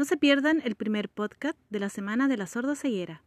No se pierdan el primer podcast de la semana de la Sorda Ceguera.